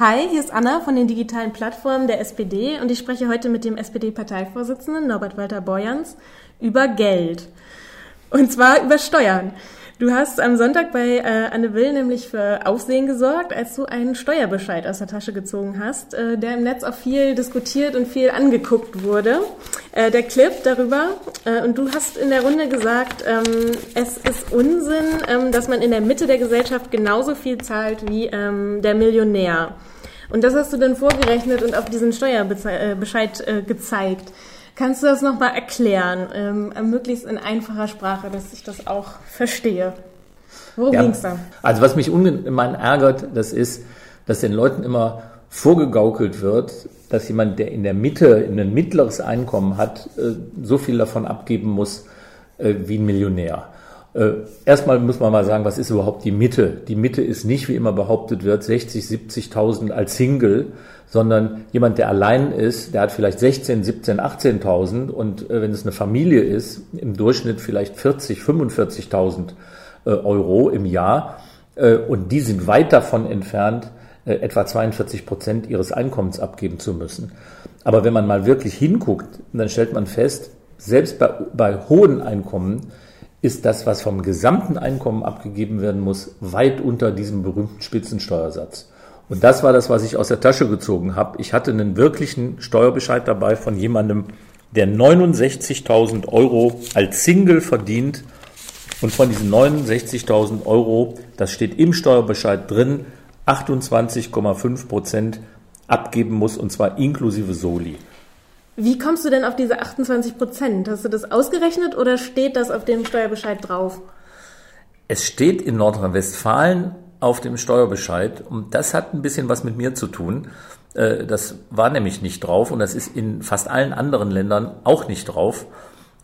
Hi, hier ist Anna von den digitalen Plattformen der SPD und ich spreche heute mit dem SPD-Parteivorsitzenden Norbert Walter Borjans über Geld. Und zwar über Steuern. Du hast am Sonntag bei äh, Anne Will nämlich für Aufsehen gesorgt, als du einen Steuerbescheid aus der Tasche gezogen hast, äh, der im Netz auch viel diskutiert und viel angeguckt wurde. Äh, der Clip darüber. Äh, und du hast in der Runde gesagt, ähm, es ist Unsinn, ähm, dass man in der Mitte der Gesellschaft genauso viel zahlt wie ähm, der Millionär. Und das hast du dann vorgerechnet und auf diesen Steuerbescheid äh, gezeigt. Kannst du das nochmal erklären, ähm, möglichst in einfacher Sprache, dass ich das auch verstehe? Worum ja, ging's da? Also was mich ungemein ärgert, das ist, dass den Leuten immer vorgegaukelt wird, dass jemand, der in der Mitte ein mittleres Einkommen hat, äh, so viel davon abgeben muss äh, wie ein Millionär. Äh, erstmal muss man mal sagen, was ist überhaupt die Mitte? Die Mitte ist nicht, wie immer behauptet wird, 60, 70.000 als Single, sondern jemand, der allein ist, der hat vielleicht 16, 17, 18.000 und äh, wenn es eine Familie ist, im Durchschnitt vielleicht 40, 45.000 äh, Euro im Jahr äh, und die sind weit davon entfernt, äh, etwa 42 Prozent ihres Einkommens abgeben zu müssen. Aber wenn man mal wirklich hinguckt, dann stellt man fest, selbst bei, bei hohen Einkommen ist das, was vom gesamten Einkommen abgegeben werden muss, weit unter diesem berühmten Spitzensteuersatz. Und das war das, was ich aus der Tasche gezogen habe. Ich hatte einen wirklichen Steuerbescheid dabei von jemandem, der 69.000 Euro als Single verdient. Und von diesen 69.000 Euro, das steht im Steuerbescheid drin, 28,5 Prozent abgeben muss, und zwar inklusive Soli. Wie kommst du denn auf diese 28 Prozent? Hast du das ausgerechnet oder steht das auf dem Steuerbescheid drauf? Es steht in Nordrhein-Westfalen auf dem Steuerbescheid und das hat ein bisschen was mit mir zu tun. Äh, das war nämlich nicht drauf und das ist in fast allen anderen Ländern auch nicht drauf.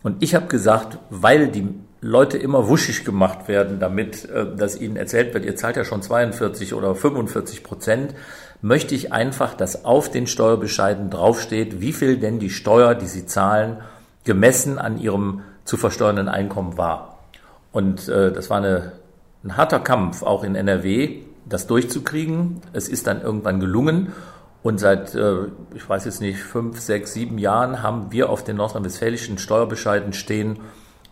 Und ich habe gesagt, weil die Leute immer wuschig gemacht werden damit, äh, dass ihnen erzählt wird, ihr zahlt ja schon 42 oder 45 Prozent, möchte ich einfach, dass auf den Steuerbescheiden draufsteht, wie viel denn die Steuer, die Sie zahlen, gemessen an Ihrem zu versteuernden Einkommen war. Und äh, das war eine, ein harter Kampf, auch in NRW, das durchzukriegen. Es ist dann irgendwann gelungen. Und seit, äh, ich weiß jetzt nicht, fünf, sechs, sieben Jahren haben wir auf den nordrhein-westfälischen Steuerbescheiden stehen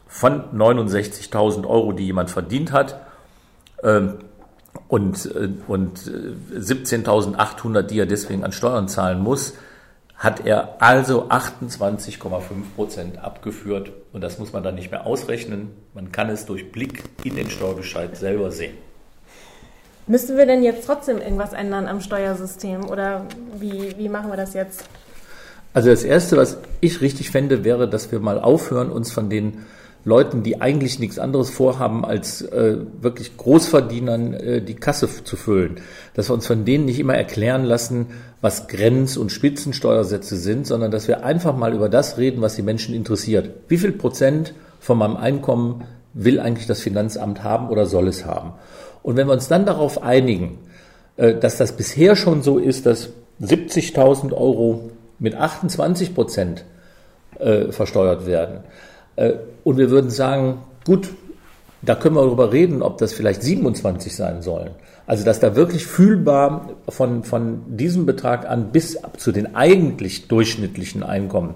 von 69.000 Euro, die jemand verdient hat. Ähm, und, äh, und 17.800, äh, die er deswegen an Steuern zahlen muss, hat er also 28,5 Prozent abgeführt. Und das muss man dann nicht mehr ausrechnen. Man kann es durch Blick in den Steuerbescheid selber sehen. Müssten wir denn jetzt trotzdem irgendwas ändern am Steuersystem oder wie, wie machen wir das jetzt? Also das Erste, was ich richtig fände, wäre, dass wir mal aufhören, uns von den Leuten, die eigentlich nichts anderes vorhaben, als äh, wirklich Großverdienern äh, die Kasse zu füllen. Dass wir uns von denen nicht immer erklären lassen, was Grenz- und Spitzensteuersätze sind, sondern dass wir einfach mal über das reden, was die Menschen interessiert. Wie viel Prozent von meinem Einkommen will eigentlich das Finanzamt haben oder soll es haben? Und wenn wir uns dann darauf einigen, äh, dass das bisher schon so ist, dass 70.000 Euro mit 28 Prozent äh, versteuert werden, und wir würden sagen, gut, da können wir darüber reden, ob das vielleicht 27 sein sollen. Also dass da wirklich fühlbar von, von diesem Betrag an bis zu den eigentlich durchschnittlichen Einkommen,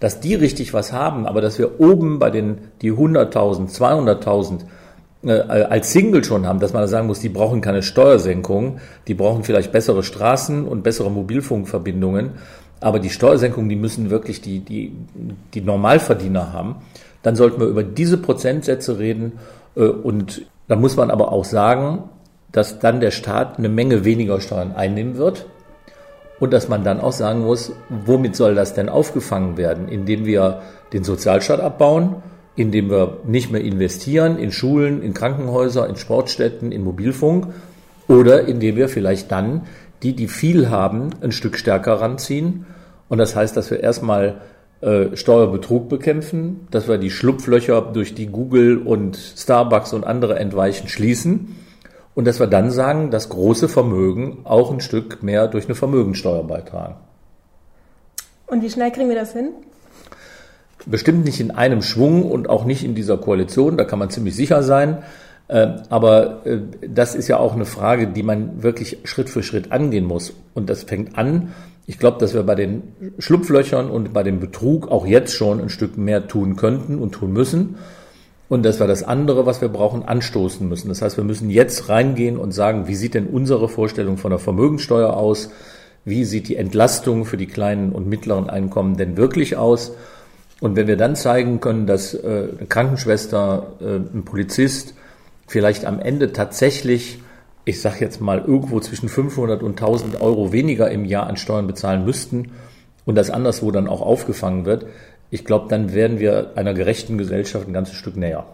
dass die richtig was haben, aber dass wir oben bei den die 100.000, 200.000 äh, als Single schon haben, dass man sagen muss, die brauchen keine Steuersenkung, die brauchen vielleicht bessere Straßen und bessere Mobilfunkverbindungen, aber die Steuersenkung, die müssen wirklich die, die, die Normalverdiener haben. Dann sollten wir über diese Prozentsätze reden. Äh, und da muss man aber auch sagen, dass dann der Staat eine Menge weniger Steuern einnehmen wird. Und dass man dann auch sagen muss, womit soll das denn aufgefangen werden? Indem wir den Sozialstaat abbauen, indem wir nicht mehr investieren in Schulen, in Krankenhäuser, in Sportstätten, in Mobilfunk oder indem wir vielleicht dann die, die viel haben, ein Stück stärker ranziehen. Und das heißt, dass wir erstmal äh, Steuerbetrug bekämpfen, dass wir die Schlupflöcher, durch die Google und Starbucks und andere entweichen, schließen und dass wir dann sagen, dass große Vermögen auch ein Stück mehr durch eine Vermögensteuer beitragen. Und wie schnell kriegen wir das hin? Bestimmt nicht in einem Schwung und auch nicht in dieser Koalition, da kann man ziemlich sicher sein. Ähm, aber äh, das ist ja auch eine Frage, die man wirklich Schritt für Schritt angehen muss. Und das fängt an. Ich glaube, dass wir bei den Schlupflöchern und bei dem Betrug auch jetzt schon ein Stück mehr tun könnten und tun müssen. Und dass wir das andere, was wir brauchen, anstoßen müssen. Das heißt, wir müssen jetzt reingehen und sagen, wie sieht denn unsere Vorstellung von der Vermögenssteuer aus? Wie sieht die Entlastung für die kleinen und mittleren Einkommen denn wirklich aus? Und wenn wir dann zeigen können, dass äh, eine Krankenschwester, äh, ein Polizist, vielleicht am Ende tatsächlich, ich sage jetzt mal, irgendwo zwischen 500 und 1000 Euro weniger im Jahr an Steuern bezahlen müssten und das anderswo dann auch aufgefangen wird, ich glaube, dann werden wir einer gerechten Gesellschaft ein ganzes Stück näher.